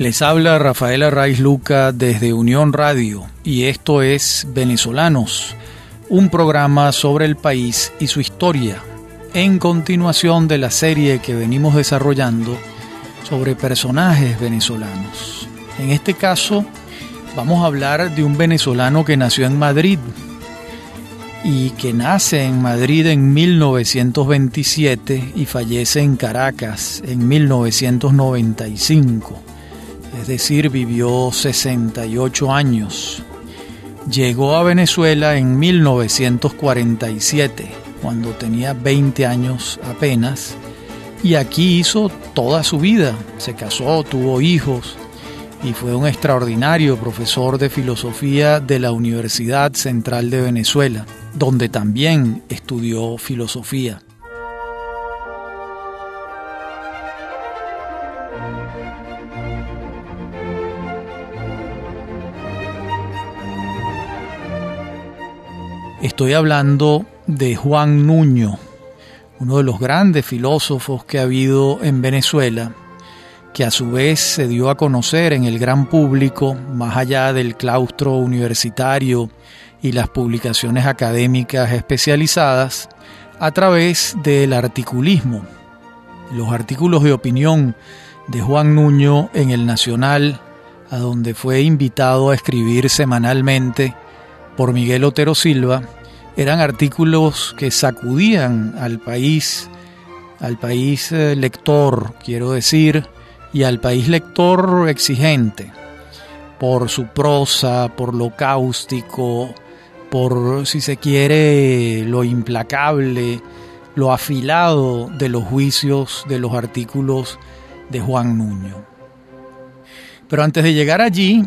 Les habla Rafael Arraiz Luca desde Unión Radio y esto es Venezolanos, un programa sobre el país y su historia, en continuación de la serie que venimos desarrollando sobre personajes venezolanos. En este caso, vamos a hablar de un venezolano que nació en Madrid y que nace en Madrid en 1927 y fallece en Caracas en 1995 es decir, vivió 68 años. Llegó a Venezuela en 1947, cuando tenía 20 años apenas, y aquí hizo toda su vida. Se casó, tuvo hijos y fue un extraordinario profesor de filosofía de la Universidad Central de Venezuela, donde también estudió filosofía. Estoy hablando de Juan Nuño, uno de los grandes filósofos que ha habido en Venezuela, que a su vez se dio a conocer en el gran público, más allá del claustro universitario y las publicaciones académicas especializadas, a través del articulismo. Los artículos de opinión de Juan Nuño en el Nacional, a donde fue invitado a escribir semanalmente, por Miguel Otero Silva eran artículos que sacudían al país, al país eh, lector, quiero decir, y al país lector exigente, por su prosa, por lo cáustico, por, si se quiere, lo implacable, lo afilado de los juicios de los artículos de Juan Nuño. Pero antes de llegar allí,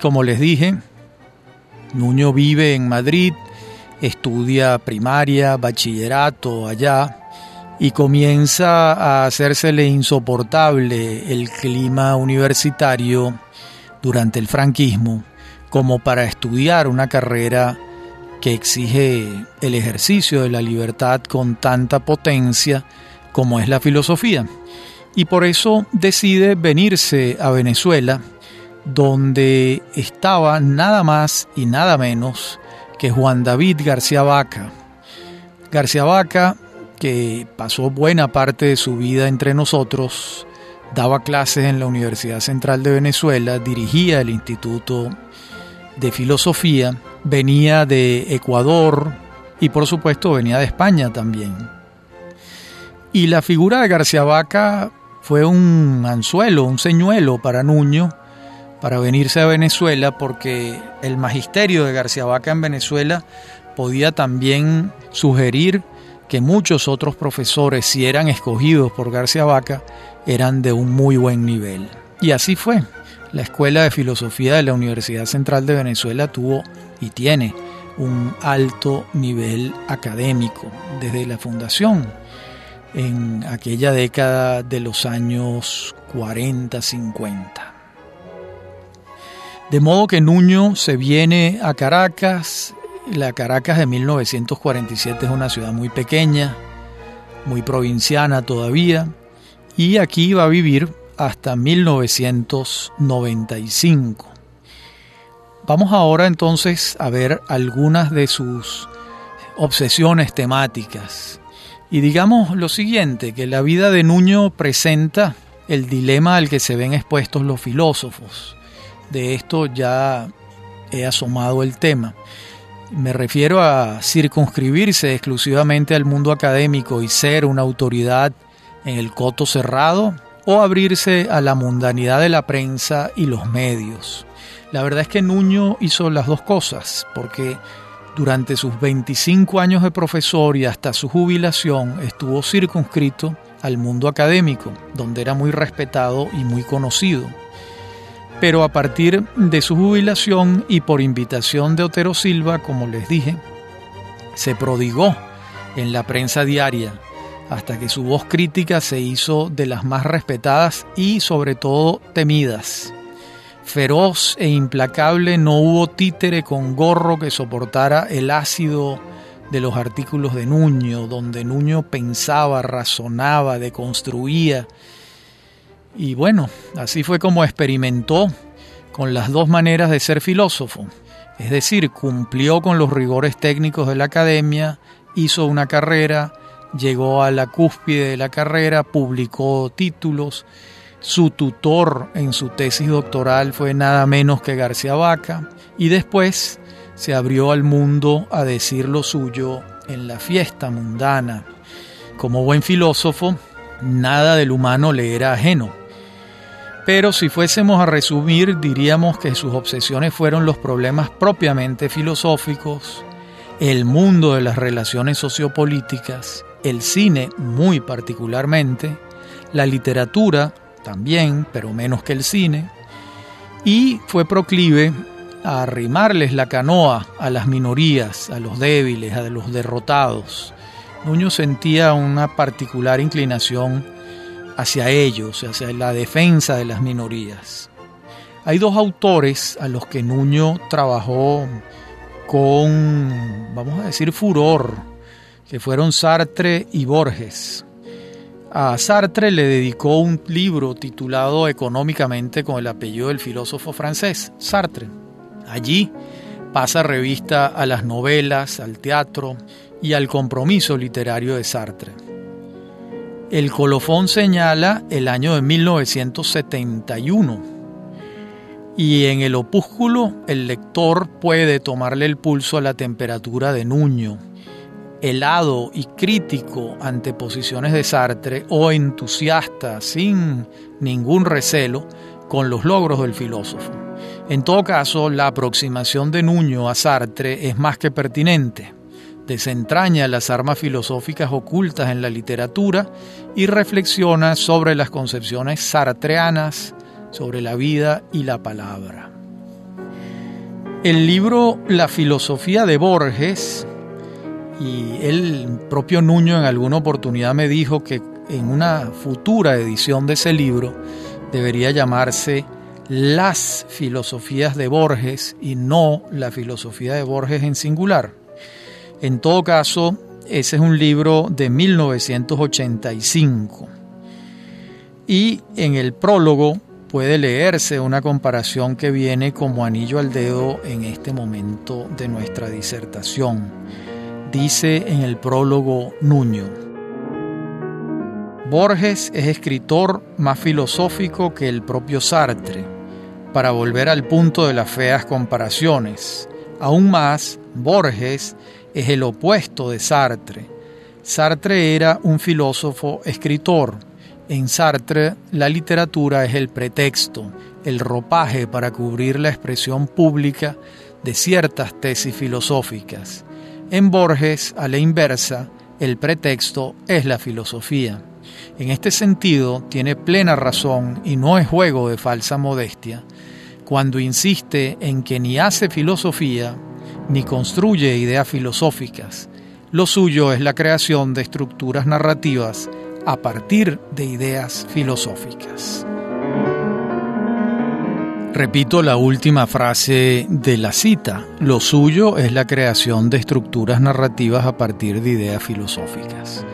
como les dije, Nuño vive en Madrid, estudia primaria, bachillerato allá y comienza a hacérsele insoportable el clima universitario durante el franquismo como para estudiar una carrera que exige el ejercicio de la libertad con tanta potencia como es la filosofía. Y por eso decide venirse a Venezuela donde estaba nada más y nada menos que Juan David García Vaca. García Vaca, que pasó buena parte de su vida entre nosotros, daba clases en la Universidad Central de Venezuela, dirigía el Instituto de Filosofía, venía de Ecuador y por supuesto venía de España también. Y la figura de García Vaca fue un anzuelo, un señuelo para Nuño, para venirse a Venezuela porque el magisterio de García Vaca en Venezuela podía también sugerir que muchos otros profesores, si eran escogidos por García Vaca, eran de un muy buen nivel. Y así fue. La Escuela de Filosofía de la Universidad Central de Venezuela tuvo y tiene un alto nivel académico desde la fundación en aquella década de los años 40-50. De modo que Nuño se viene a Caracas. La Caracas de 1947 es una ciudad muy pequeña, muy provinciana todavía, y aquí va a vivir hasta 1995. Vamos ahora entonces a ver algunas de sus obsesiones temáticas. Y digamos lo siguiente, que la vida de Nuño presenta el dilema al que se ven expuestos los filósofos de esto ya he asomado el tema. Me refiero a circunscribirse exclusivamente al mundo académico y ser una autoridad en el coto cerrado o abrirse a la mundanidad de la prensa y los medios. La verdad es que Nuño hizo las dos cosas, porque durante sus 25 años de profesor y hasta su jubilación estuvo circunscrito al mundo académico, donde era muy respetado y muy conocido pero a partir de su jubilación y por invitación de Otero Silva, como les dije, se prodigó en la prensa diaria hasta que su voz crítica se hizo de las más respetadas y sobre todo temidas. Feroz e implacable no hubo títere con gorro que soportara el ácido de los artículos de Nuño, donde Nuño pensaba, razonaba, deconstruía Y bueno, así fue como experimentó con las dos maneras de ser filósofo. Es decir, cumplió con los rigores técnicos de la academia, hizo una carrera, llegó a la cúspide de la carrera, publicó títulos. Su tutor en su tesis doctoral fue nada menos que García Vaca y después se abrió al mundo a decir lo suyo en la fiesta mundana. Como buen filósofo, nada del humano le era ajeno. Pero si fuésemos a resumir, diríamos que sus obsesiones fueron los problemas propiamente filosóficos, el mundo de las relaciones sociopolíticas, el cine muy particularmente, la literatura también, pero menos que el cine, y fue proclive a arrimarles la canoa a las minorías, a los débiles, a los derrotados. Nuño sentía una particular inclinación hacia ellos, hacia la defensa de las minorías. Hay dos autores a los que Nuño trabajó con, vamos a decir, furor, que fueron Sartre y Borges. A Sartre le dedicó un libro titulado Económicamente con el apellido del filósofo francés, Sartre. Allí pasa revista a las novelas, al teatro y al compromiso literario de Sartre. El colofón señala el año de 1971 y en el opúsculo el lector puede tomarle el pulso a la temperatura de Nuño, helado y crítico ante posiciones de Sartre o entusiasta sin ningún recelo con los logros del filósofo. En todo caso, la aproximación de Nuño a Sartre es más que pertinente. Desentraña las armas filosóficas ocultas en la literatura y reflexiona sobre las concepciones sartreanas sobre la vida y la palabra. El libro La filosofía de Borges, y el propio Nuño en alguna oportunidad me dijo que en una futura edición de ese libro debería llamarse las filosofías de Borges y no la filosofía de Borges en singular. En todo caso, ese es un libro de 1985. Y en el prólogo puede leerse una comparación que viene como anillo al dedo en este momento de nuestra disertación. Dice en el prólogo Nuño. Borges es escritor más filosófico que el propio Sartre para volver al punto de las feas comparaciones. Aún más, Borges es el opuesto de Sartre. Sartre era un filósofo escritor. En Sartre la literatura es el pretexto, el ropaje para cubrir la expresión pública de ciertas tesis filosóficas. En Borges, a la inversa, el pretexto es la filosofía. En este sentido, tiene plena razón y no es juego de falsa modestia cuando insiste en que ni hace filosofía ni construye ideas filosóficas. Lo suyo es la creación de estructuras narrativas a partir de ideas filosóficas. Repito la última frase de la cita. Lo suyo es la creación de estructuras narrativas a partir de ideas filosóficas.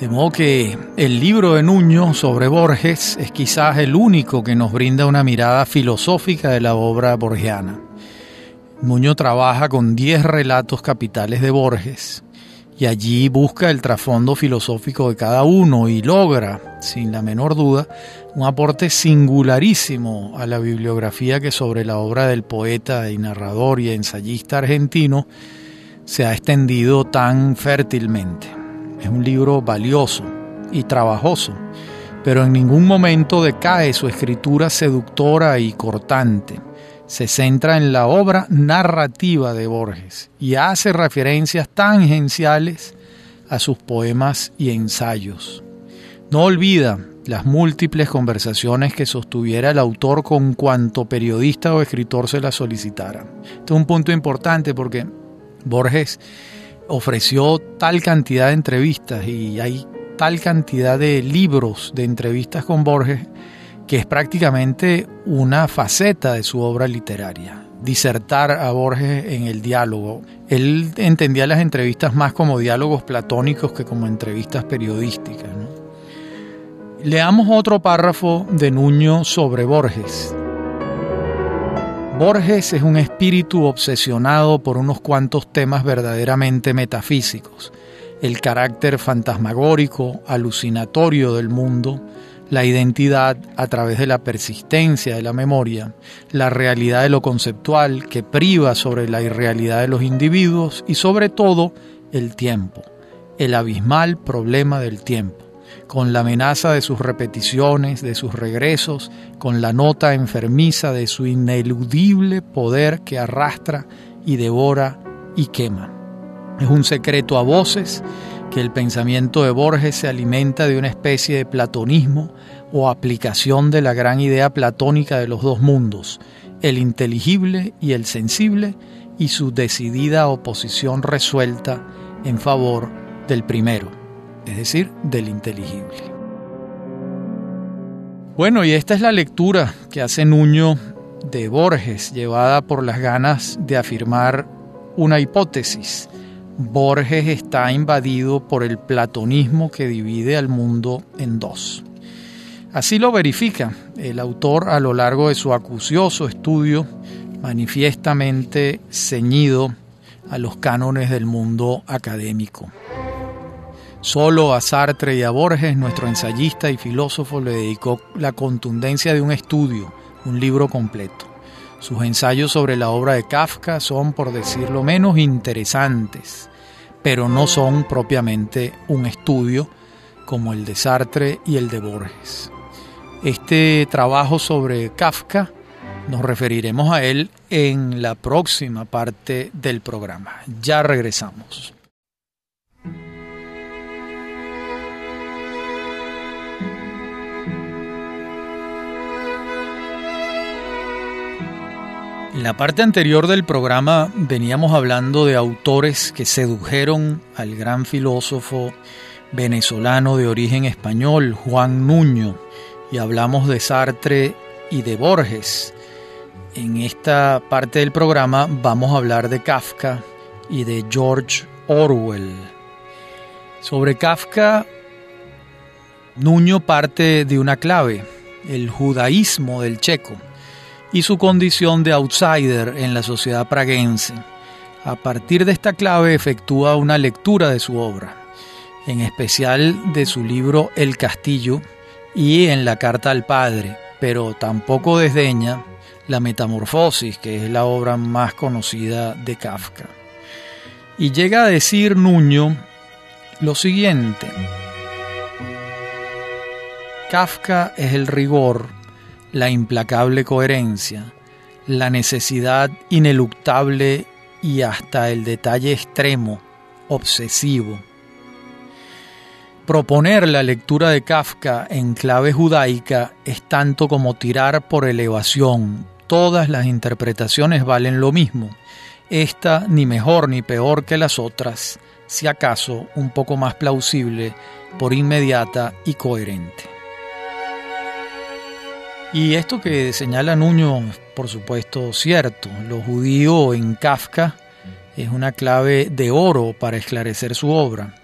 De modo que el libro de Nuño sobre Borges es quizás el único que nos brinda una mirada filosófica de la obra borgiana. Nuño trabaja con 10 relatos capitales de Borges y allí busca el trasfondo filosófico de cada uno y logra, sin la menor duda, un aporte singularísimo a la bibliografía que sobre la obra del poeta y narrador y ensayista argentino se ha extendido tan fértilmente. Es un libro valioso y trabajoso, pero en ningún momento decae su escritura seductora y cortante. Se centra en la obra narrativa de Borges y hace referencias tangenciales a sus poemas y ensayos. No olvida las múltiples conversaciones que sostuviera el autor con cuanto periodista o escritor se la solicitara. Este es un punto importante porque Borges ofreció tal cantidad de entrevistas y hay tal cantidad de libros de entrevistas con Borges que es prácticamente una faceta de su obra literaria, disertar a Borges en el diálogo. Él entendía las entrevistas más como diálogos platónicos que como entrevistas periodísticas. Leamos otro párrafo de Nuño sobre Borges. Borges es un espíritu obsesionado por unos cuantos temas verdaderamente metafísicos, el carácter fantasmagórico, alucinatorio del mundo, la identidad a través de la persistencia de la memoria, la realidad de lo conceptual que priva sobre la irrealidad de los individuos y sobre todo el tiempo, el abismal problema del tiempo con la amenaza de sus repeticiones, de sus regresos, con la nota enfermiza de su ineludible poder que arrastra y devora y quema. Es un secreto a voces que el pensamiento de Borges se alimenta de una especie de platonismo o aplicación de la gran idea platónica de los dos mundos, el inteligible y el sensible, y su decidida oposición resuelta en favor del primero es decir, del inteligible. Bueno, y esta es la lectura que hace Nuño de Borges, llevada por las ganas de afirmar una hipótesis. Borges está invadido por el platonismo que divide al mundo en dos. Así lo verifica el autor a lo largo de su acucioso estudio, manifiestamente ceñido a los cánones del mundo académico. Solo a Sartre y a Borges, nuestro ensayista y filósofo, le dedicó la contundencia de un estudio, un libro completo. Sus ensayos sobre la obra de Kafka son, por decirlo menos, interesantes, pero no son propiamente un estudio como el de Sartre y el de Borges. Este trabajo sobre Kafka nos referiremos a él en la próxima parte del programa. Ya regresamos. En la parte anterior del programa veníamos hablando de autores que sedujeron al gran filósofo venezolano de origen español, Juan Nuño, y hablamos de Sartre y de Borges. En esta parte del programa vamos a hablar de Kafka y de George Orwell. Sobre Kafka, Nuño parte de una clave, el judaísmo del checo y su condición de outsider en la sociedad praguense. A partir de esta clave efectúa una lectura de su obra, en especial de su libro El Castillo y en la Carta al Padre, pero tampoco desdeña La Metamorfosis, que es la obra más conocida de Kafka. Y llega a decir Nuño lo siguiente. Kafka es el rigor la implacable coherencia, la necesidad ineluctable y hasta el detalle extremo, obsesivo. Proponer la lectura de Kafka en clave judaica es tanto como tirar por elevación. Todas las interpretaciones valen lo mismo. Esta ni mejor ni peor que las otras, si acaso un poco más plausible por inmediata y coherente. Y esto que señala Nuño, por supuesto, cierto. Lo judío en Kafka es una clave de oro para esclarecer su obra.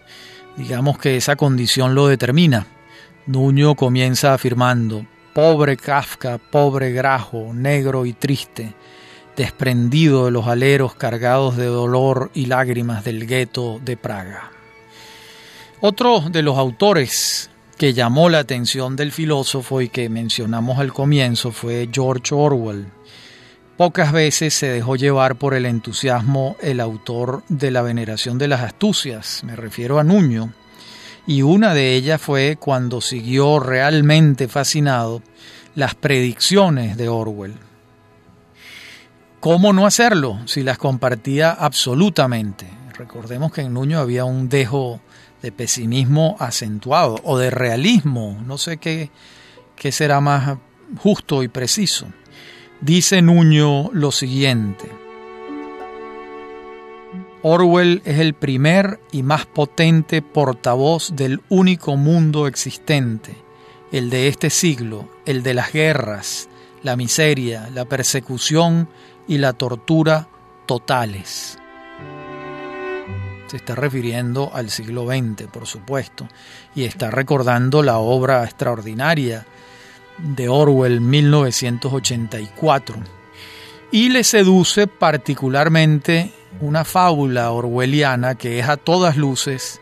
Digamos que esa condición lo determina. Nuño comienza afirmando, pobre Kafka, pobre grajo, negro y triste, desprendido de los aleros cargados de dolor y lágrimas del gueto de Praga. Otro de los autores que llamó la atención del filósofo y que mencionamos al comienzo fue George Orwell. Pocas veces se dejó llevar por el entusiasmo el autor de La veneración de las astucias, me refiero a Nuño, y una de ellas fue cuando siguió realmente fascinado las predicciones de Orwell. ¿Cómo no hacerlo si las compartía absolutamente? Recordemos que en Nuño había un dejo de pesimismo acentuado o de realismo, no sé qué, qué será más justo y preciso. Dice Nuño lo siguiente. Orwell es el primer y más potente portavoz del único mundo existente, el de este siglo, el de las guerras, la miseria, la persecución y la tortura totales. Se está refiriendo al siglo XX, por supuesto, y está recordando la obra extraordinaria de Orwell 1984. Y le seduce particularmente una fábula orwelliana que es a todas luces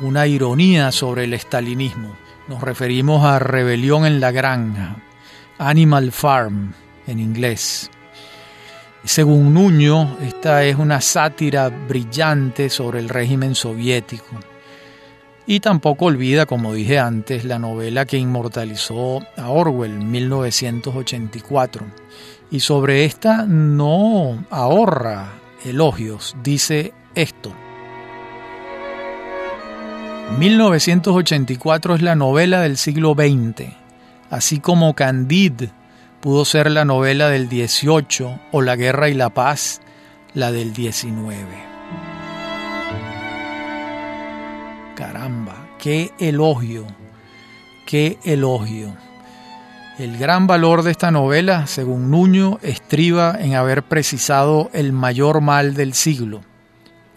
una ironía sobre el estalinismo. Nos referimos a Rebelión en la Granja, Animal Farm en inglés. Según Nuño, esta es una sátira brillante sobre el régimen soviético. Y tampoco olvida, como dije antes, la novela que inmortalizó a Orwell, 1984. Y sobre esta no ahorra elogios, dice esto. 1984 es la novela del siglo XX, así como Candide pudo ser la novela del 18 o La Guerra y la Paz la del 19. Caramba, qué elogio, qué elogio. El gran valor de esta novela, según Nuño, estriba en haber precisado el mayor mal del siglo,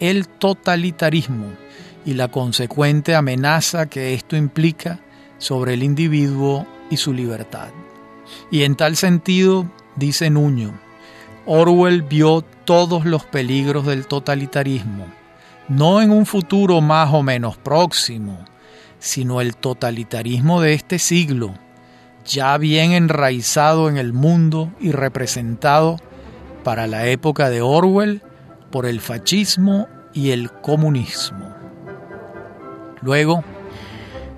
el totalitarismo y la consecuente amenaza que esto implica sobre el individuo y su libertad. Y en tal sentido, dice Nuño, Orwell vio todos los peligros del totalitarismo, no en un futuro más o menos próximo, sino el totalitarismo de este siglo, ya bien enraizado en el mundo y representado para la época de Orwell por el fascismo y el comunismo. Luego,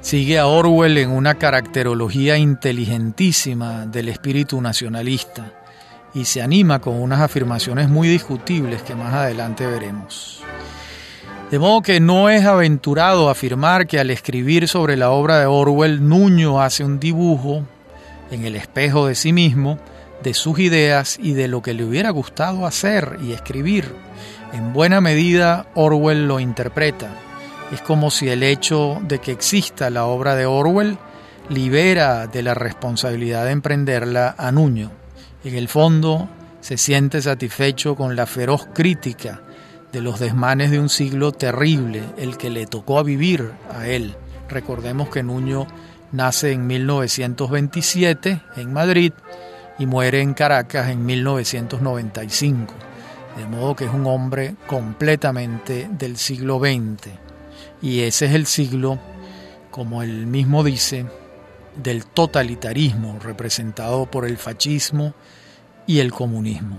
sigue a Orwell en una caracterología inteligentísima del espíritu nacionalista y se anima con unas afirmaciones muy discutibles que más adelante veremos. De modo que no es aventurado afirmar que al escribir sobre la obra de Orwell, Nuño hace un dibujo en el espejo de sí mismo de sus ideas y de lo que le hubiera gustado hacer y escribir. En buena medida Orwell lo interpreta es como si el hecho de que exista la obra de Orwell libera de la responsabilidad de emprenderla a Nuño. En el fondo, se siente satisfecho con la feroz crítica de los desmanes de un siglo terrible, el que le tocó a vivir a él. Recordemos que Nuño nace en 1927 en Madrid y muere en Caracas en 1995, de modo que es un hombre completamente del siglo XX. Y ese es el siglo, como él mismo dice, del totalitarismo representado por el fascismo y el comunismo.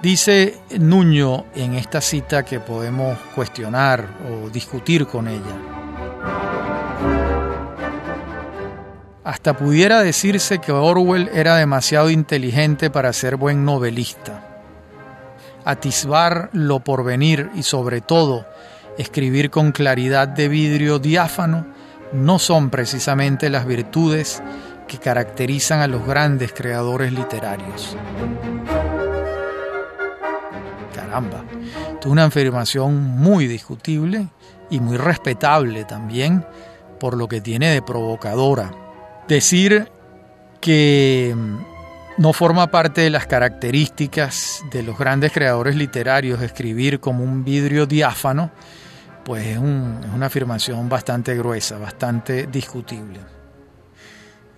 Dice Nuño en esta cita que podemos cuestionar o discutir con ella. Hasta pudiera decirse que Orwell era demasiado inteligente para ser buen novelista. Atisbar lo porvenir y sobre todo escribir con claridad de vidrio diáfano no son precisamente las virtudes que caracterizan a los grandes creadores literarios. Caramba, es una afirmación muy discutible y muy respetable también por lo que tiene de provocadora. Decir que no forma parte de las características de los grandes creadores literarios escribir como un vidrio diáfano pues es, una afirmación bastante gruesa, bastante discutible.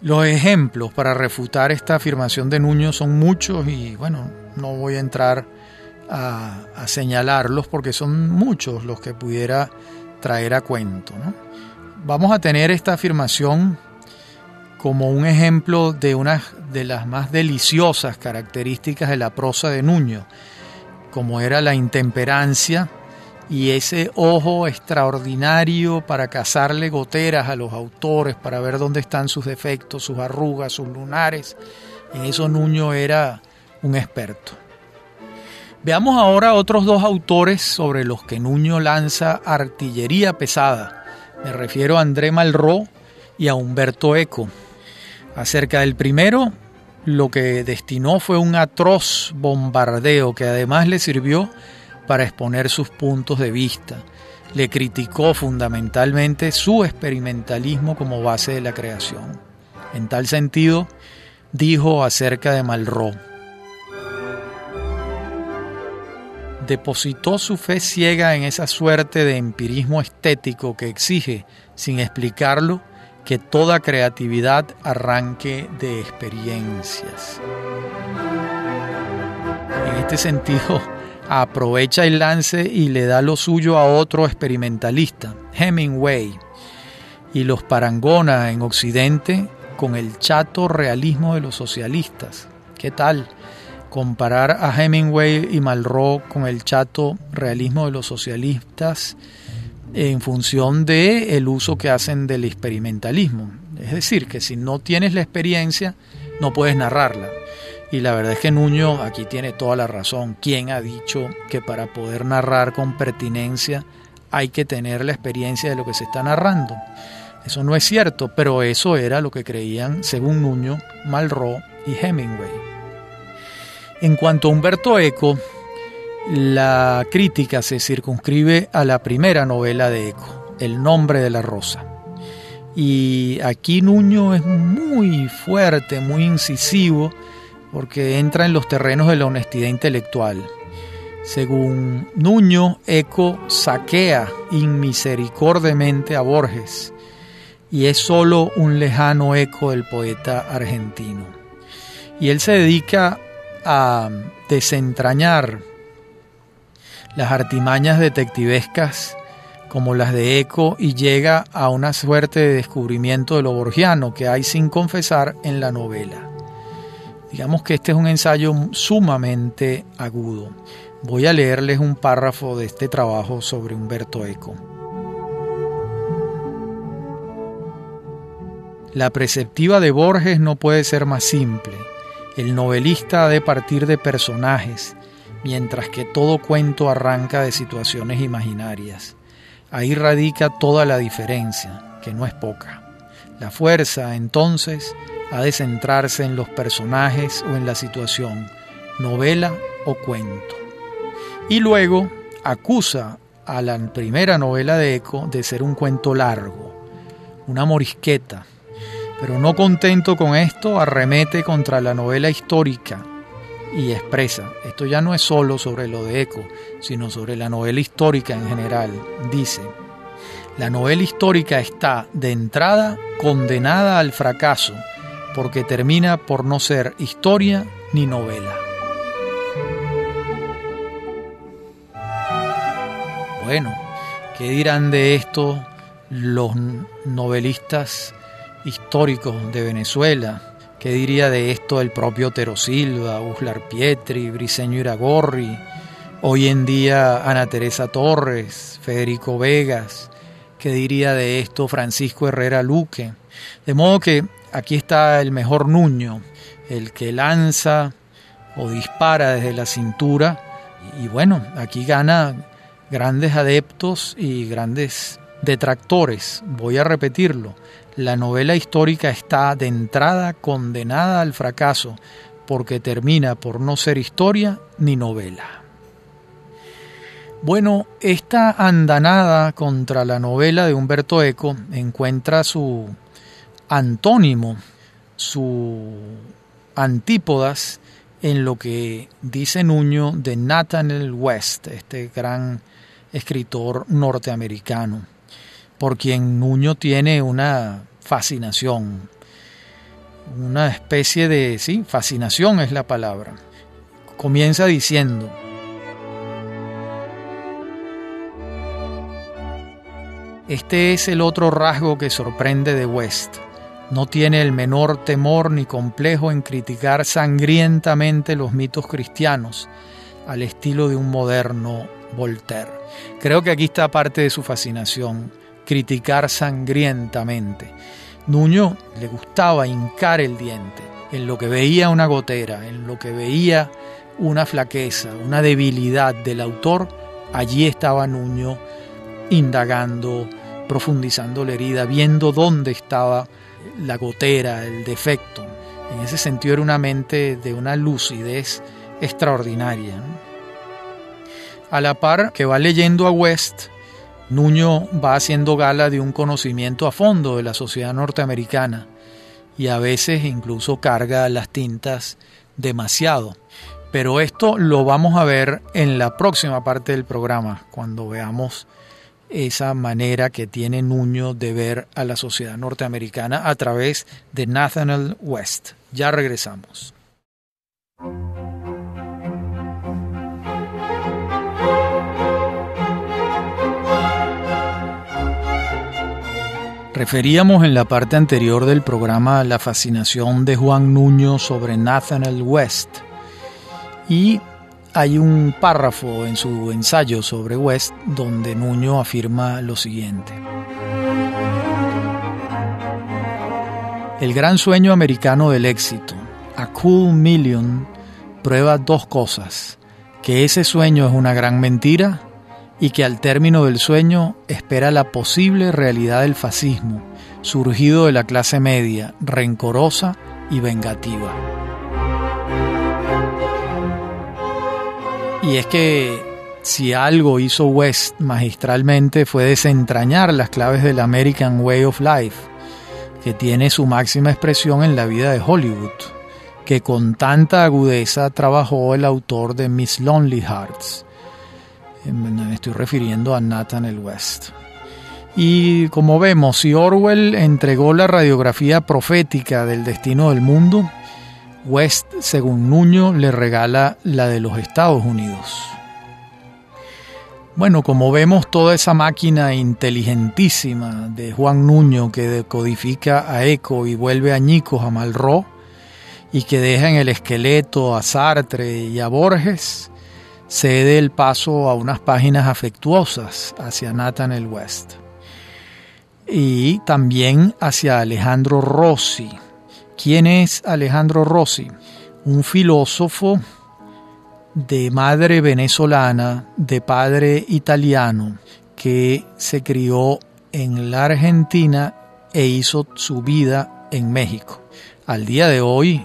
Los ejemplos para refutar esta afirmación de Nuño son muchos y bueno, no voy a entrar a, señalarlos porque son muchos los que pudiera traer a cuento. Vamos a tener esta afirmación como un ejemplo de una de las más deliciosas características de la prosa de Nuño, como era la intemperancia, y ese ojo extraordinario para cazarle goteras a los autores, para ver dónde están sus defectos, sus arrugas, sus lunares. En eso Nuño era un experto. Veamos ahora otros dos autores sobre los que Nuño lanza artillería pesada. Me refiero a André Malraux y a Humberto Eco. Acerca del primero, lo que destinó fue un atroz bombardeo que además le sirvió para exponer sus puntos de vista. Le criticó fundamentalmente su experimentalismo como base de la creación. En tal sentido, dijo acerca de Malraux, depositó su fe ciega en esa suerte de empirismo estético que exige, sin explicarlo, que toda creatividad arranque de experiencias. En este sentido, aprovecha el lance y le da lo suyo a otro experimentalista, Hemingway, y los parangona en Occidente con el chato realismo de los socialistas. ¿Qué tal? Comparar a Hemingway y Malraux con el chato realismo de los socialistas en función de el uso que hacen del experimentalismo. Es decir, que si no tienes la experiencia, no puedes narrarla. Y la verdad es que Nuño aquí tiene toda la razón. ¿Quién ha dicho que para poder narrar con pertinencia hay que tener la experiencia de lo que se está narrando? Eso no es cierto, pero eso era lo que creían, según Nuño, Malraux y Hemingway. En cuanto a Humberto Eco, la crítica se circunscribe a la primera novela de Eco, El nombre de la rosa. Y aquí Nuño es muy fuerte, muy incisivo, porque entra en los terrenos de la honestidad intelectual. Según Nuño, Eco saquea inmisericordemente a Borges y es solo un lejano eco del poeta argentino. Y él se dedica a desentrañar las artimañas detectivescas como las de Eco y llega a una suerte de descubrimiento de lo borgiano que hay sin confesar en la novela. Digamos que este es un ensayo sumamente agudo. Voy a leerles un párrafo de este trabajo sobre Humberto Eco. La preceptiva de Borges no puede ser más simple. El novelista ha de partir de personajes, mientras que todo cuento arranca de situaciones imaginarias. Ahí radica toda la diferencia, que no es poca. La fuerza, entonces, ha de centrarse en los personajes o en la situación, novela o cuento. Y luego acusa a la primera novela de Eco de ser un cuento largo, una morisqueta, pero no contento con esto, arremete contra la novela histórica y expresa, esto ya no es solo sobre lo de Eco, sino sobre la novela histórica en general. Dice, la novela histórica está de entrada condenada al fracaso porque termina por no ser historia ni novela. Bueno, ¿qué dirán de esto los novelistas históricos de Venezuela? ¿Qué diría de esto el propio Tero Silva, Uslar Pietri, Briseño Iragorri, hoy en día Ana Teresa Torres, Federico Vegas? ¿Qué diría de esto Francisco Herrera Luque? De modo que aquí está el mejor Nuño, el que lanza o dispara desde la cintura. Y bueno, aquí gana grandes adeptos y grandes detractores. Voy a repetirlo. La novela histórica está de entrada condenada al fracaso porque termina por no ser historia ni novela. Bueno, esta andanada contra la novela de Humberto Eco encuentra su antónimo, su antípodas en lo que dice Nuño de Nathaniel West, este gran escritor norteamericano, por quien Nuño tiene una fascinación, una especie de, sí, fascinación es la palabra. Comienza diciendo, Este es el otro rasgo que sorprende de West no tiene el menor temor ni complejo en criticar sangrientamente los mitos cristianos, al estilo de un moderno Voltaire. Creo que aquí está parte de su fascinación, criticar sangrientamente. Nuño le gustaba hincar el diente en lo que veía una gotera, en lo que veía una flaqueza, una debilidad del autor, allí estaba Nuño indagando, profundizando la herida, viendo dónde estaba la gotera, el defecto. En ese sentido era una mente de una lucidez extraordinaria. A la par que va leyendo a West, Nuño va haciendo gala de un conocimiento a fondo de la sociedad norteamericana y a veces incluso carga las tintas demasiado. Pero esto lo vamos a ver en la próxima parte del programa, cuando veamos esa manera que tiene Nuño de ver a la sociedad norteamericana a través de Nathaniel West. Ya regresamos. Referíamos en la parte anterior del programa la fascinación de Juan Nuño sobre Nathaniel West. Y hay un párrafo en su ensayo sobre West donde Nuño afirma lo siguiente. El gran sueño americano del éxito, A Cool Million, prueba dos cosas, que ese sueño es una gran mentira y que al término del sueño espera la posible realidad del fascismo, surgido de la clase media, rencorosa y vengativa. Y es que si algo hizo West magistralmente fue desentrañar las claves del American Way of Life, que tiene su máxima expresión en la vida de Hollywood, que con tanta agudeza trabajó el autor de Miss Lonely Hearts. Me estoy refiriendo a Nathaniel West. Y como vemos, si Orwell entregó la radiografía profética del destino del mundo, West, según Nuño, le regala la de los Estados Unidos. Bueno, como vemos toda esa máquina inteligentísima de Juan Nuño que decodifica a Eco y vuelve añicos a Malraux y que deja en el esqueleto a Sartre y a Borges, cede el paso a unas páginas afectuosas hacia Nathaniel West y también hacia Alejandro Rossi, ¿Quién es Alejandro Rossi? Un filósofo de madre venezolana, de padre italiano, que se crió en la Argentina e hizo su vida en México. Al día de hoy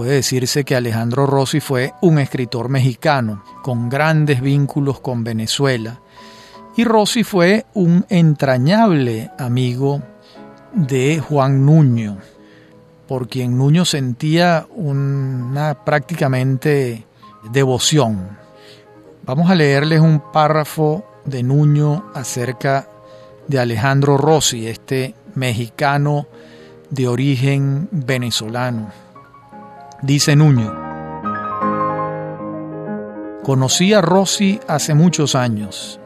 puede decirse que Alejandro Rossi fue un escritor mexicano con grandes vínculos con Venezuela y Rossi fue un entrañable amigo de Juan Nuño por quien Nuño sentía una prácticamente devoción. Vamos a leerles un párrafo de Nuño acerca de Alejandro Rossi, este mexicano de origen venezolano. Dice Nuño, conocí a Rossi hace muchos años,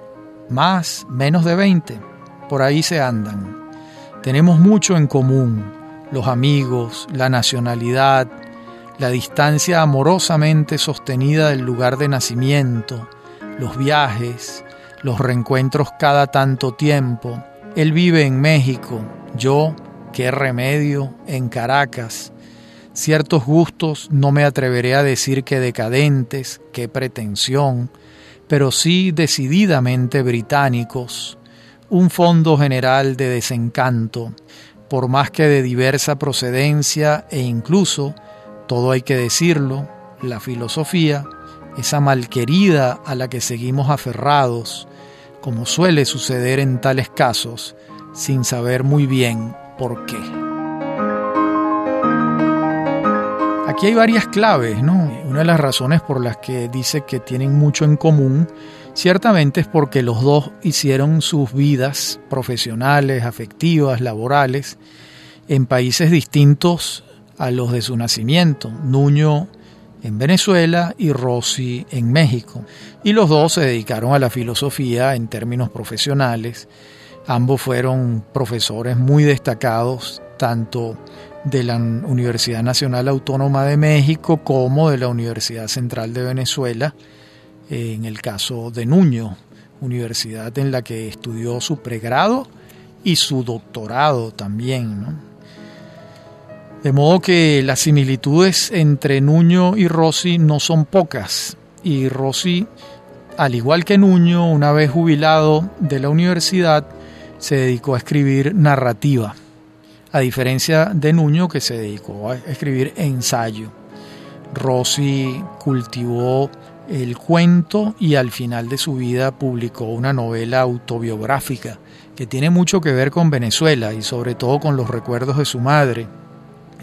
más, menos de 20, por ahí se andan. Tenemos mucho en común los amigos, la nacionalidad, la distancia amorosamente sostenida del lugar de nacimiento, los viajes, los reencuentros cada tanto tiempo. Él vive en México, yo, qué remedio, en Caracas. Ciertos gustos no me atreveré a decir que decadentes, qué pretensión, pero sí decididamente británicos, un fondo general de desencanto, por más que de diversa procedencia e incluso, todo hay que decirlo, la filosofía, esa malquerida a la que seguimos aferrados, como suele suceder en tales casos, sin saber muy bien por qué. Aquí hay varias claves, ¿no? Una de las razones por las que dice que tienen mucho en común Ciertamente es porque los dos hicieron sus vidas profesionales, afectivas, laborales, en países distintos a los de su nacimiento. Nuño en Venezuela y Rossi en México. Y los dos se dedicaron a la filosofía en términos profesionales. Ambos fueron profesores muy destacados, tanto de la Universidad Nacional Autónoma de México como de la Universidad Central de Venezuela en el caso de Nuño, universidad en la que estudió su pregrado y su doctorado también. De modo que las similitudes entre Nuño y Rossi no son pocas, y Rossi, al igual que Nuño, una vez jubilado de la universidad, se dedicó a escribir narrativa, a diferencia de Nuño que se dedicó a escribir ensayo. Rossi cultivó el cuento y al final de su vida publicó una novela autobiográfica que tiene mucho que ver con Venezuela y sobre todo con los recuerdos de su madre.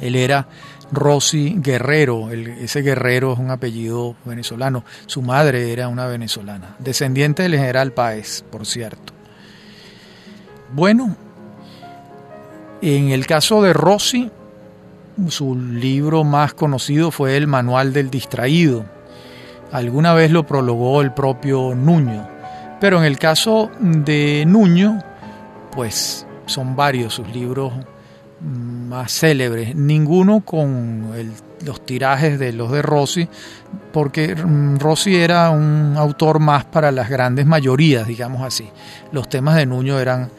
Él era Rossi Guerrero. ese Guerrero es un apellido venezolano. Su madre era una venezolana, descendiente del general Páez, por cierto. Bueno, en el caso de Rossi, su libro más conocido fue El Manual del Distraído. Alguna vez lo prologó el propio Nuño. Pero en el caso de Nuño, pues son varios sus libros más célebres, ninguno con los tirajes de los de Rossi, porque mm, Rossi era un autor más para las grandes mayorías, digamos así. Los temas de Nuño eran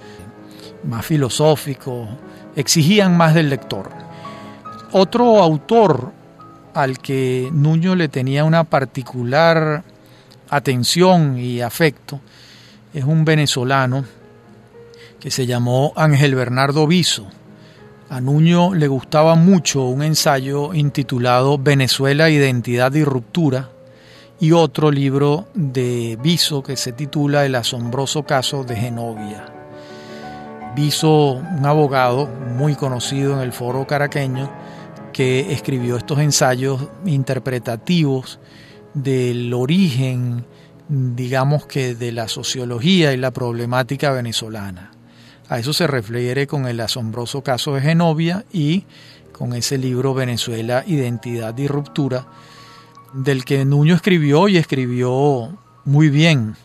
más filosóficos, exigían más del lector. Otro autor al que Nuño le tenía una particular atención y afecto es un venezolano que se llamó Ángel Bernardo Viso. A Nuño le gustaba mucho un ensayo intitulado Venezuela, Identidad y Ruptura y otro libro de Viso que se titula El asombroso caso de Genovia. Viso, un abogado muy conocido en el foro caraqueño, que escribió estos ensayos interpretativos del origen, digamos que de la sociología y la problemática venezolana. A eso se refiere con el asombroso caso de Genovia y con ese libro Venezuela, Identidad y Ruptura, del que Nuño escribió y escribió muy bien.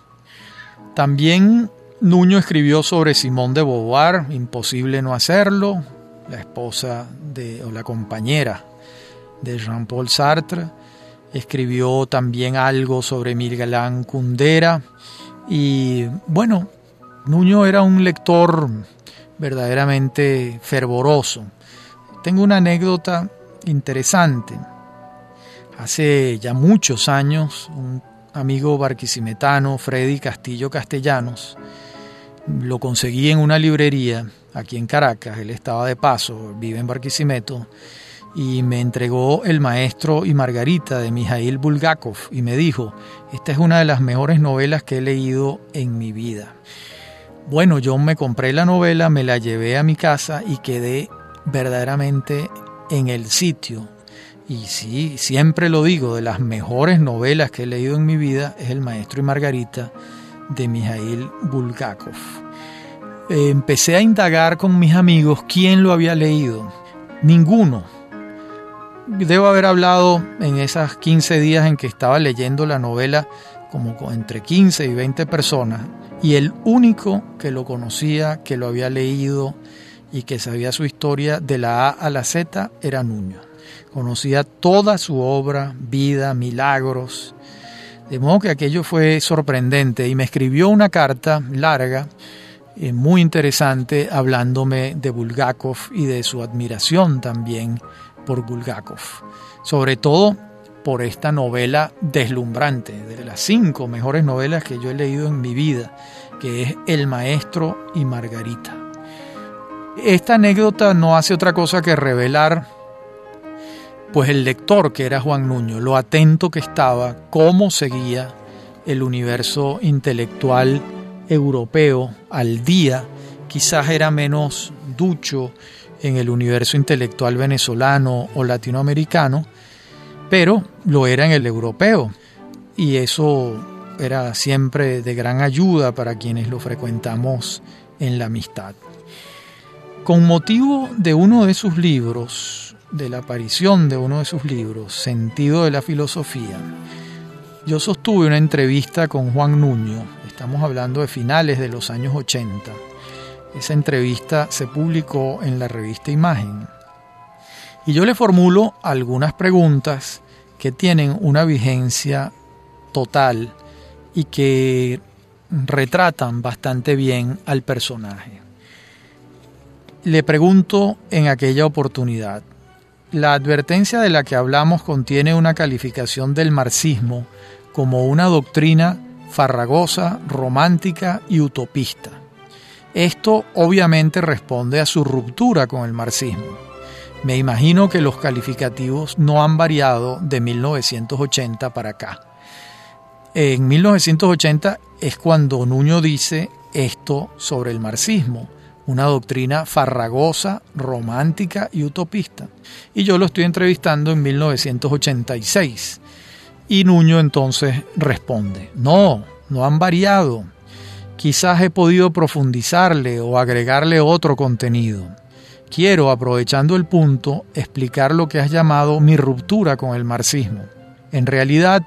También Nuño escribió sobre Simón de Beauvoir, Imposible no hacerlo, la esposa de, o la compañera de Jean-Paul Sartre. Escribió también algo sobre Miguel Kundera. Y bueno, Nuño era un lector verdaderamente fervoroso. Tengo una anécdota interesante. Hace ya muchos años, un amigo barquisimetano, Freddy Castillo Castellanos, lo conseguí en una librería aquí en Caracas, él estaba de paso, vive en Barquisimeto, y me entregó El Maestro y Margarita de Mijail Bulgakov y me dijo, esta es una de las mejores novelas que he leído en mi vida. Bueno, yo me compré la novela, me la llevé a mi casa y quedé verdaderamente en el sitio. Y sí, siempre lo digo, de las mejores novelas que he leído en mi vida es El Maestro y Margarita de Mijail Bulgakov. empecé a indagar con mis amigos quién lo había leído. Ninguno. Debo haber hablado en esas 15 días en que estaba leyendo la novela como entre 15 y 20 personas y el único que lo conocía, que lo había leído y que sabía su historia de la A a la Z era Nuño. Conocía toda su obra, vida, milagros. De modo que aquello fue sorprendente y me escribió una carta larga, eh, muy interesante, hablándome de Bulgakov y de su admiración también por Bulgakov. Sobre todo por esta novela deslumbrante, de las cinco mejores novelas que yo he leído en mi vida, que es El Maestro y Margarita. Esta anécdota no hace otra cosa que revelar pues el lector que era Juan Nuño, lo atento que estaba, cómo seguía el universo intelectual europeo al día, quizás era menos ducho en el universo intelectual venezolano o latinoamericano, pero lo era en el europeo. Y eso era siempre de gran ayuda para quienes lo frecuentamos en la amistad. Con motivo de uno de sus libros, de la aparición de uno de sus libros, Sentido de la Filosofía, yo sostuve una entrevista con Juan Nuño, estamos hablando de finales de los años 80. Esa entrevista se publicó en la revista Imagen. Y yo le formulo algunas preguntas que tienen una vigencia total y que retratan bastante bien al personaje. Le pregunto en aquella oportunidad, la advertencia de la que hablamos contiene una calificación del marxismo como una doctrina farragosa, romántica y utopista. Esto obviamente responde a su ruptura con el marxismo. Me imagino que los calificativos no han variado de 1980 para acá. En 1980 es cuando Nuño dice esto sobre el marxismo. Una doctrina farragosa, romántica y utopista. Y yo lo estoy entrevistando en 1986. Y Nuño entonces responde, no, no han variado. Quizás he podido profundizarle o agregarle otro contenido. Quiero, aprovechando el punto, explicar lo que has llamado mi ruptura con el marxismo. En realidad,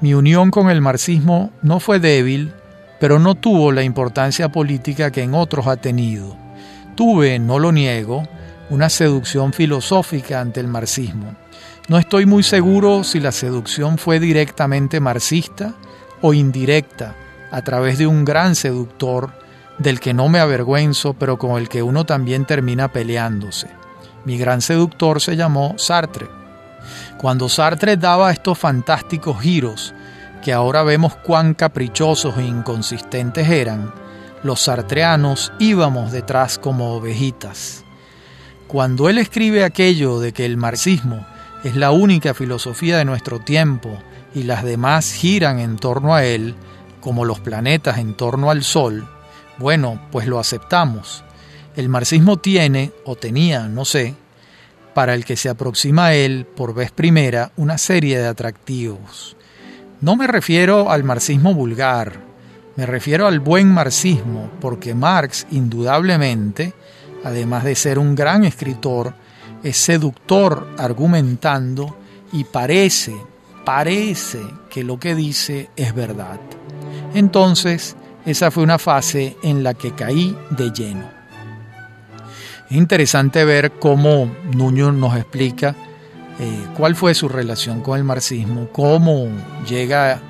mi unión con el marxismo no fue débil, pero no tuvo la importancia política que en otros ha tenido. Tuve, no lo niego, una seducción filosófica ante el marxismo. No estoy muy seguro si la seducción fue directamente marxista o indirecta, a través de un gran seductor del que no me avergüenzo, pero con el que uno también termina peleándose. Mi gran seductor se llamó Sartre. Cuando Sartre daba estos fantásticos giros, que ahora vemos cuán caprichosos e inconsistentes eran, los sartreanos íbamos detrás como ovejitas. Cuando él escribe aquello de que el marxismo es la única filosofía de nuestro tiempo y las demás giran en torno a él, como los planetas en torno al Sol, bueno, pues lo aceptamos. El marxismo tiene, o tenía, no sé, para el que se aproxima a él por vez primera, una serie de atractivos. No me refiero al marxismo vulgar, me refiero al buen marxismo, porque Marx, indudablemente, además de ser un gran escritor, es seductor argumentando y parece, parece que lo que dice es verdad. Entonces, esa fue una fase en la que caí de lleno. Es interesante ver cómo Nuño nos explica eh, cuál fue su relación con el marxismo, cómo llega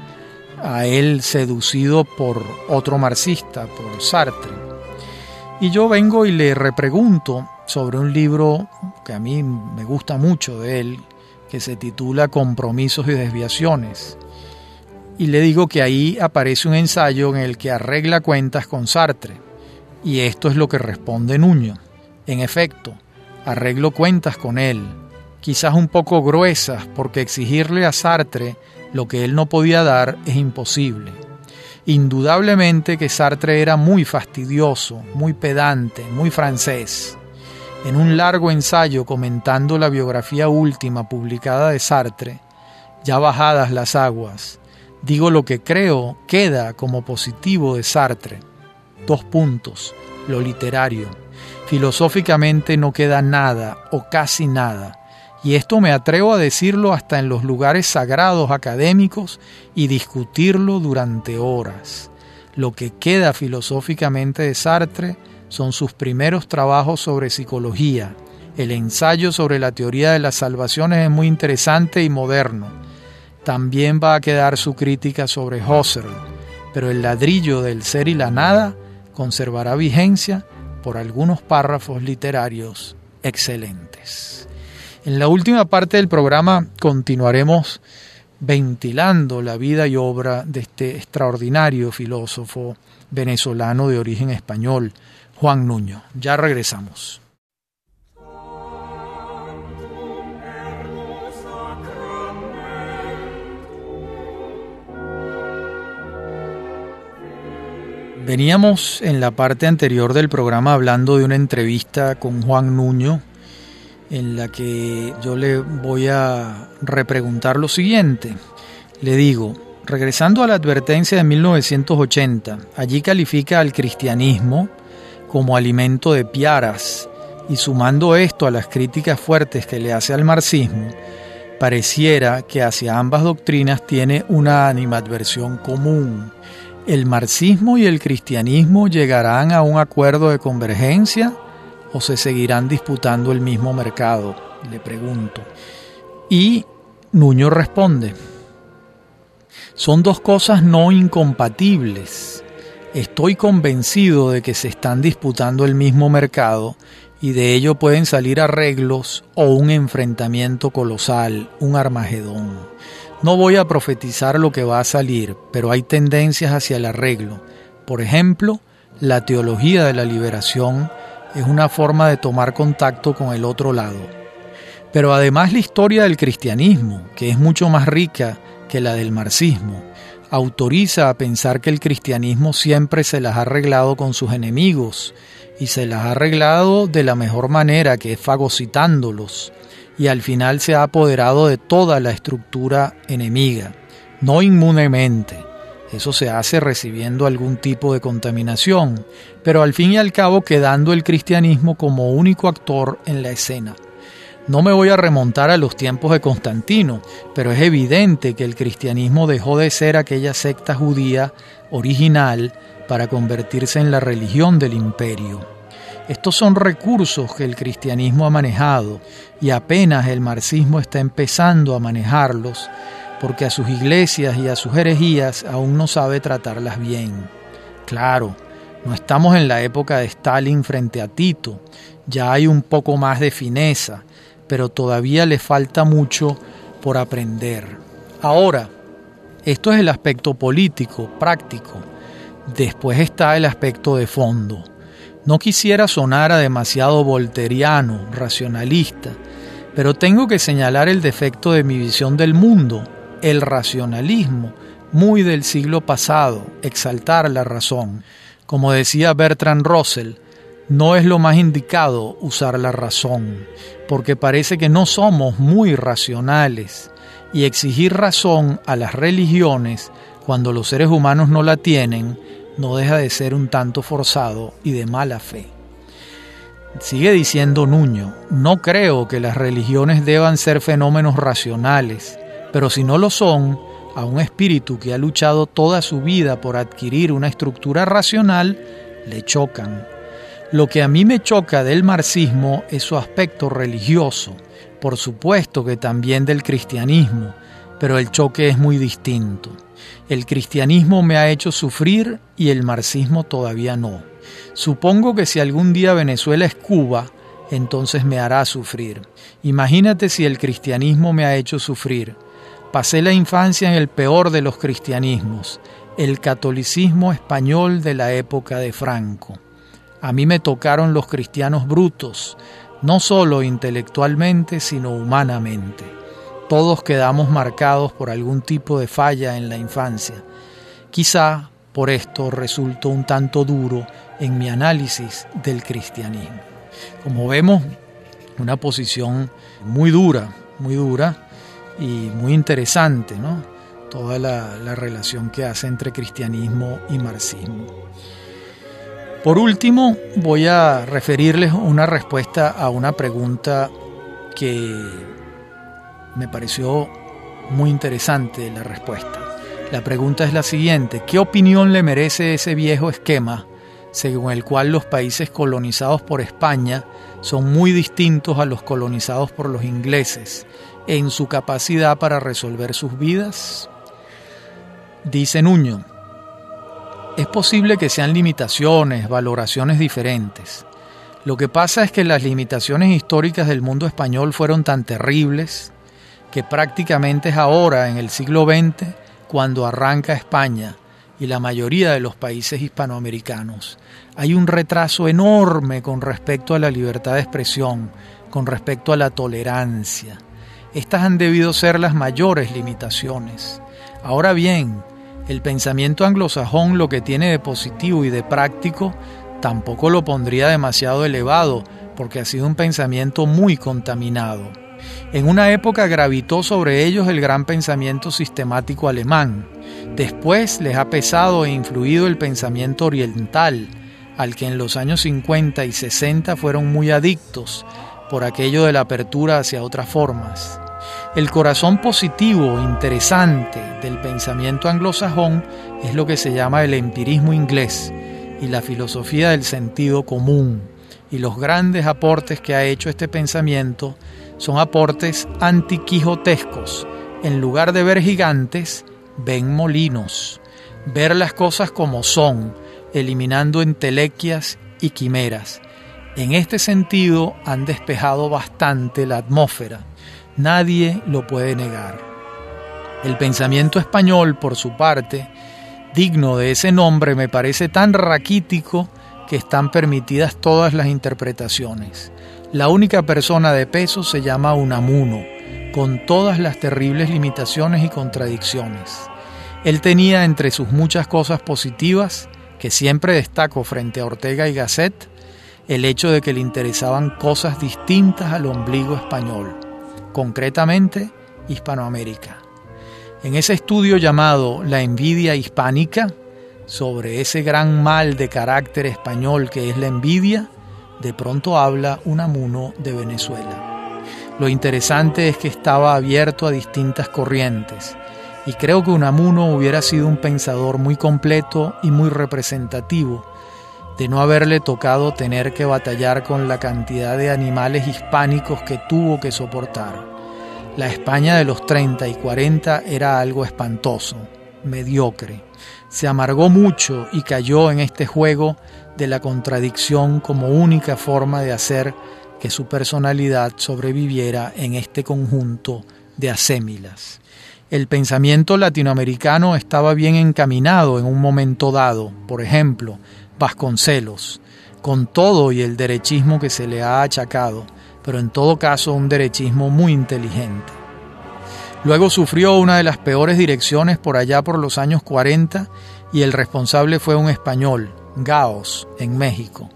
a él seducido por otro marxista, por Sartre. Y yo vengo y le repregunto sobre un libro que a mí me gusta mucho de él, que se titula Compromisos y Desviaciones. Y le digo que ahí aparece un ensayo en el que arregla cuentas con Sartre. Y esto es lo que responde Nuño. En efecto, arreglo cuentas con él, quizás un poco gruesas porque exigirle a Sartre lo que él no podía dar es imposible. Indudablemente que Sartre era muy fastidioso, muy pedante, muy francés. En un largo ensayo comentando la biografía última publicada de Sartre, ya bajadas las aguas, digo lo que creo queda como positivo de Sartre. Dos puntos, lo literario Filosóficamente no queda nada o casi nada, y esto me atrevo a decirlo hasta en los lugares sagrados académicos y discutirlo durante horas. Lo que queda filosóficamente de Sartre son sus primeros trabajos sobre psicología. El ensayo sobre la teoría de las salvaciones es muy interesante y moderno. También va a quedar su crítica sobre Husserl, pero el ladrillo del ser y la nada conservará vigencia por algunos párrafos literarios excelentes. En la última parte del programa continuaremos ventilando la vida y obra de este extraordinario filósofo venezolano de origen español, Juan Nuño. Ya regresamos. Veníamos en la parte anterior del programa hablando de una entrevista con Juan Nuño, en la que yo le voy a repreguntar lo siguiente. Le digo, regresando a la advertencia de 1980, allí califica al cristianismo como alimento de piaras y sumando esto a las críticas fuertes que le hace al marxismo, pareciera que hacia ambas doctrinas tiene una animadversión común ¿El marxismo y el cristianismo llegarán a un acuerdo de convergencia o se seguirán disputando el mismo mercado? Le pregunto. Y Nuño responde, son dos cosas no incompatibles. Estoy convencido de que se están disputando el mismo mercado y de ello pueden salir arreglos o un enfrentamiento colosal, un Armagedón. No voy a profetizar lo que va a salir, pero hay tendencias hacia el arreglo. Por ejemplo, la teología de la liberación es una forma de tomar contacto con el otro lado. Pero además la historia del cristianismo, que es mucho más rica que la del marxismo, autoriza a pensar que el cristianismo siempre se las ha arreglado con sus enemigos y se las ha arreglado de la mejor manera, que es fagocitándolos, y al final se ha apoderado de toda la estructura enemiga, no inmunemente. Eso se hace recibiendo algún tipo de contaminación, pero al fin y al cabo quedando el cristianismo como único actor en la escena. No me voy a remontar a los tiempos de Constantino, pero es evidente que el cristianismo dejó de ser aquella secta judía original para convertirse en la religión del imperio. Estos son recursos que el cristianismo ha manejado y apenas el marxismo está empezando a manejarlos porque a sus iglesias y a sus herejías aún no sabe tratarlas bien. Claro, no estamos en la época de Stalin frente a Tito, ya hay un poco más de fineza, pero todavía le falta mucho por aprender. Ahora, esto es el aspecto político, práctico. Después está el aspecto de fondo. No quisiera sonar a demasiado volteriano, racionalista, pero tengo que señalar el defecto de mi visión del mundo, el racionalismo, muy del siglo pasado, exaltar la razón. Como decía Bertrand Russell, no es lo más indicado usar la razón, porque parece que no somos muy racionales, y exigir razón a las religiones cuando los seres humanos no la tienen no deja de ser un tanto forzado y de mala fe. Sigue diciendo Nuño, no creo que las religiones deban ser fenómenos racionales, pero si no lo son, a un espíritu que ha luchado toda su vida por adquirir una estructura racional, le chocan lo que a mí me choca del marxismo es su aspecto religioso, por supuesto que también del cristianismo, pero el choque es muy distinto. El cristianismo me ha hecho sufrir y el marxismo todavía no. Supongo que si algún día Venezuela es Cuba, entonces me hará sufrir. Imagínate si el cristianismo me ha hecho sufrir. Pasé la infancia en el peor de los cristianismos, el catolicismo español de la época de Franco. A mí me tocaron los cristianos brutos, no solo intelectualmente, sino humanamente. Todos quedamos marcados por algún tipo de falla en la infancia. Quizá por esto resultó un tanto duro en mi análisis del cristianismo. Como vemos, una posición muy dura, muy dura y muy interesante, ¿no? Toda la, la relación que hace entre cristianismo y marxismo. Por último, voy a referirles una respuesta a una pregunta que me pareció muy interesante la respuesta. La pregunta es la siguiente, ¿qué opinión le merece ese viejo esquema según el cual los países colonizados por España son muy distintos a los colonizados por los ingleses en su capacidad para resolver sus vidas? Dice Nuño, es posible que sean limitaciones, valoraciones diferentes. Lo que pasa es que las limitaciones históricas del mundo español fueron tan terribles que prácticamente es ahora, en el siglo XX, cuando arranca España y la mayoría de los países hispanoamericanos. Hay un retraso enorme con respecto a la libertad de expresión, con respecto a la tolerancia. Estas han debido ser las mayores limitaciones. Ahora bien, el pensamiento anglosajón lo que tiene de positivo y de práctico tampoco lo pondría demasiado elevado, porque ha sido un pensamiento muy contaminado. En una época gravitó sobre ellos el gran pensamiento sistemático alemán. Después les ha pesado e influido el pensamiento oriental, al que en los años 50 y 60 fueron muy adictos por aquello de la apertura hacia otras formas. El corazón positivo, interesante del pensamiento anglosajón es lo que se llama el empirismo inglés y la filosofía del sentido común. Y los grandes aportes que ha hecho este pensamiento son aportes antiquijotescos. En lugar de ver gigantes, ven molinos. Ver las cosas como son, eliminando entelequias y quimeras. En este sentido han despejado bastante la atmósfera Nadie lo puede negar. El pensamiento español, por su parte, digno de ese nombre, me parece tan raquítico que están permitidas todas las interpretaciones. La única persona de peso se llama Unamuno, con todas las terribles limitaciones y contradicciones. Él tenía entre sus muchas cosas positivas, que siempre destaco frente a Ortega y Gasset, el hecho de que le interesaban cosas distintas al ombligo español, concretamente Hispanoamérica. En ese estudio llamado La envidia hispánica, sobre ese gran mal de carácter español que es la envidia, de pronto habla Unamuno de Venezuela. Lo interesante es que estaba abierto a distintas corrientes, y creo que Unamuno hubiera sido un pensador muy completo y muy representativo de no haberle tocado tener que batallar con la cantidad de animales hispánicos que tuvo que soportar. La España de los 30 y 40 era algo espantoso, mediocre. Se amargó mucho y cayó en este juego de la contradicción como única forma de hacer que su personalidad sobreviviera en este conjunto de asémilas. El pensamiento latinoamericano estaba bien encaminado en un momento dado, por ejemplo, Vasconcelos, con todo y el derechismo que se le ha achacado, pero en todo caso un derechismo muy inteligente. Luego sufrió una de las peores direcciones por allá por los años 40 y el responsable fue un español, Gaos, en México.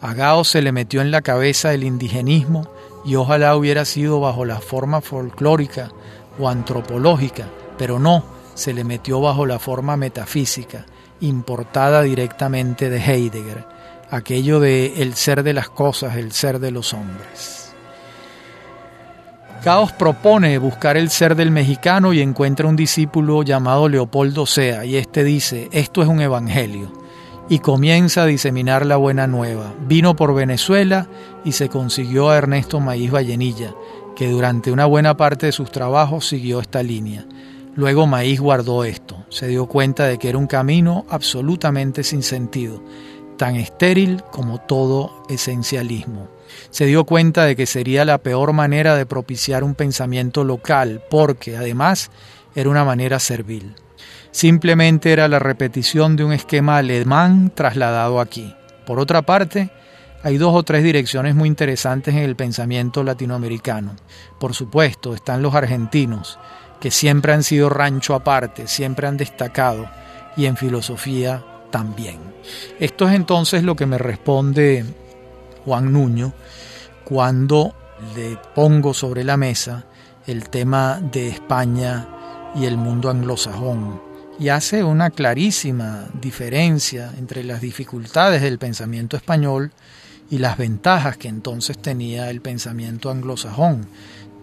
A Gaos se le metió en la cabeza el indigenismo y ojalá hubiera sido bajo la forma folclórica o antropológica, pero no, se le metió bajo la forma metafísica importada directamente de Heidegger, aquello de el ser de las cosas, el ser de los hombres. Caos propone buscar el ser del mexicano y encuentra un discípulo llamado Leopoldo Sea, y este dice, esto es un evangelio, y comienza a diseminar la buena nueva. Vino por Venezuela y se consiguió a Ernesto Maíz Vallenilla, que durante una buena parte de sus trabajos siguió esta línea. Luego Maíz guardó esto, se dio cuenta de que era un camino absolutamente sin sentido, tan estéril como todo esencialismo. Se dio cuenta de que sería la peor manera de propiciar un pensamiento local, porque además era una manera servil. Simplemente era la repetición de un esquema alemán trasladado aquí. Por otra parte, hay dos o tres direcciones muy interesantes en el pensamiento latinoamericano. Por supuesto, están los argentinos, que siempre han sido rancho aparte, siempre han destacado, y en filosofía también. Esto es entonces lo que me responde Juan Nuño cuando le pongo sobre la mesa el tema de España y el mundo anglosajón y hace una clarísima diferencia entre las dificultades del pensamiento español y las ventajas que entonces tenía el pensamiento anglosajón.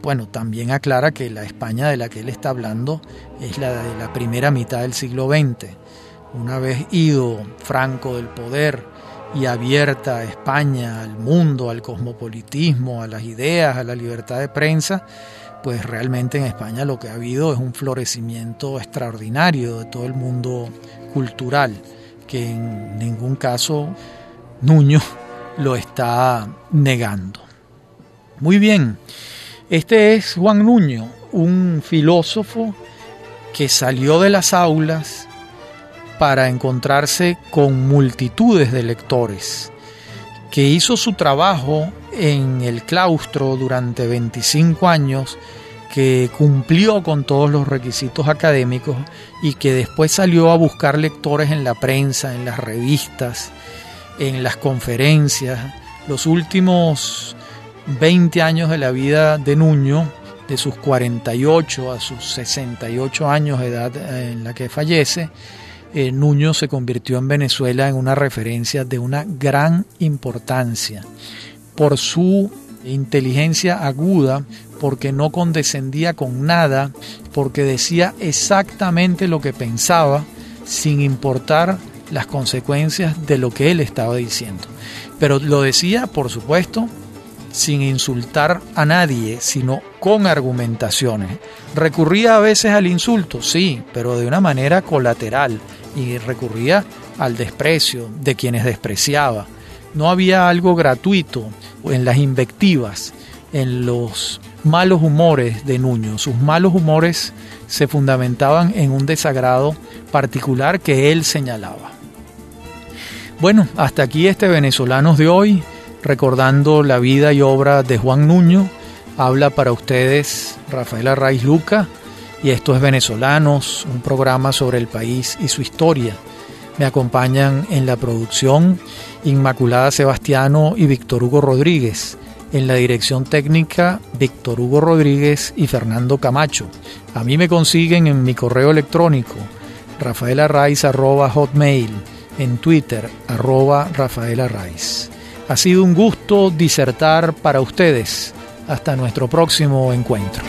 Bueno, también aclara que la España de la que él está hablando es la de la primera mitad del siglo XX. Una vez ido Franco del poder y abierta España al mundo, al cosmopolitismo, a las ideas, a la libertad de prensa, pues realmente en España lo que ha habido es un florecimiento extraordinario de todo el mundo cultural, que en ningún caso Nuño lo está negando. Muy bien. Este es Juan Nuño, un filósofo que salió de las aulas para encontrarse con multitudes de lectores, que hizo su trabajo en el claustro durante 25 años, que cumplió con todos los requisitos académicos y que después salió a buscar lectores en la prensa, en las revistas, en las conferencias. Los últimos 20 años de la vida de Nuño, de sus 48 a sus 68 años de edad eh, en la que fallece, eh, Nuño se convirtió en Venezuela en una referencia de una gran importancia por su inteligencia aguda, porque no condescendía con nada, porque decía exactamente lo que pensaba, sin importar las consecuencias de lo que él estaba diciendo. Pero lo decía, por supuesto, sin insultar a nadie, sino con argumentaciones. Recurría a veces al insulto, sí, pero de una manera colateral y recurría al desprecio de quienes despreciaba. No había algo gratuito en las invectivas, en los malos humores de Nuño. Sus malos humores se fundamentaban en un desagrado particular que él señalaba. Bueno, hasta aquí este Venezolanos de hoy recordando la vida y obra de Juan Nuño. Habla para ustedes Rafaela Raiz Luca y esto es Venezolanos, un programa sobre el país y su historia. Me acompañan en la producción Inmaculada Sebastiano y Víctor Hugo Rodríguez. En la dirección técnica, Víctor Hugo Rodríguez y Fernando Camacho. A mí me consiguen en mi correo electrónico, hotmail en Twitter, arroba Rafaela Ha sido un gusto disertar para ustedes. Hasta nuestro próximo encuentro.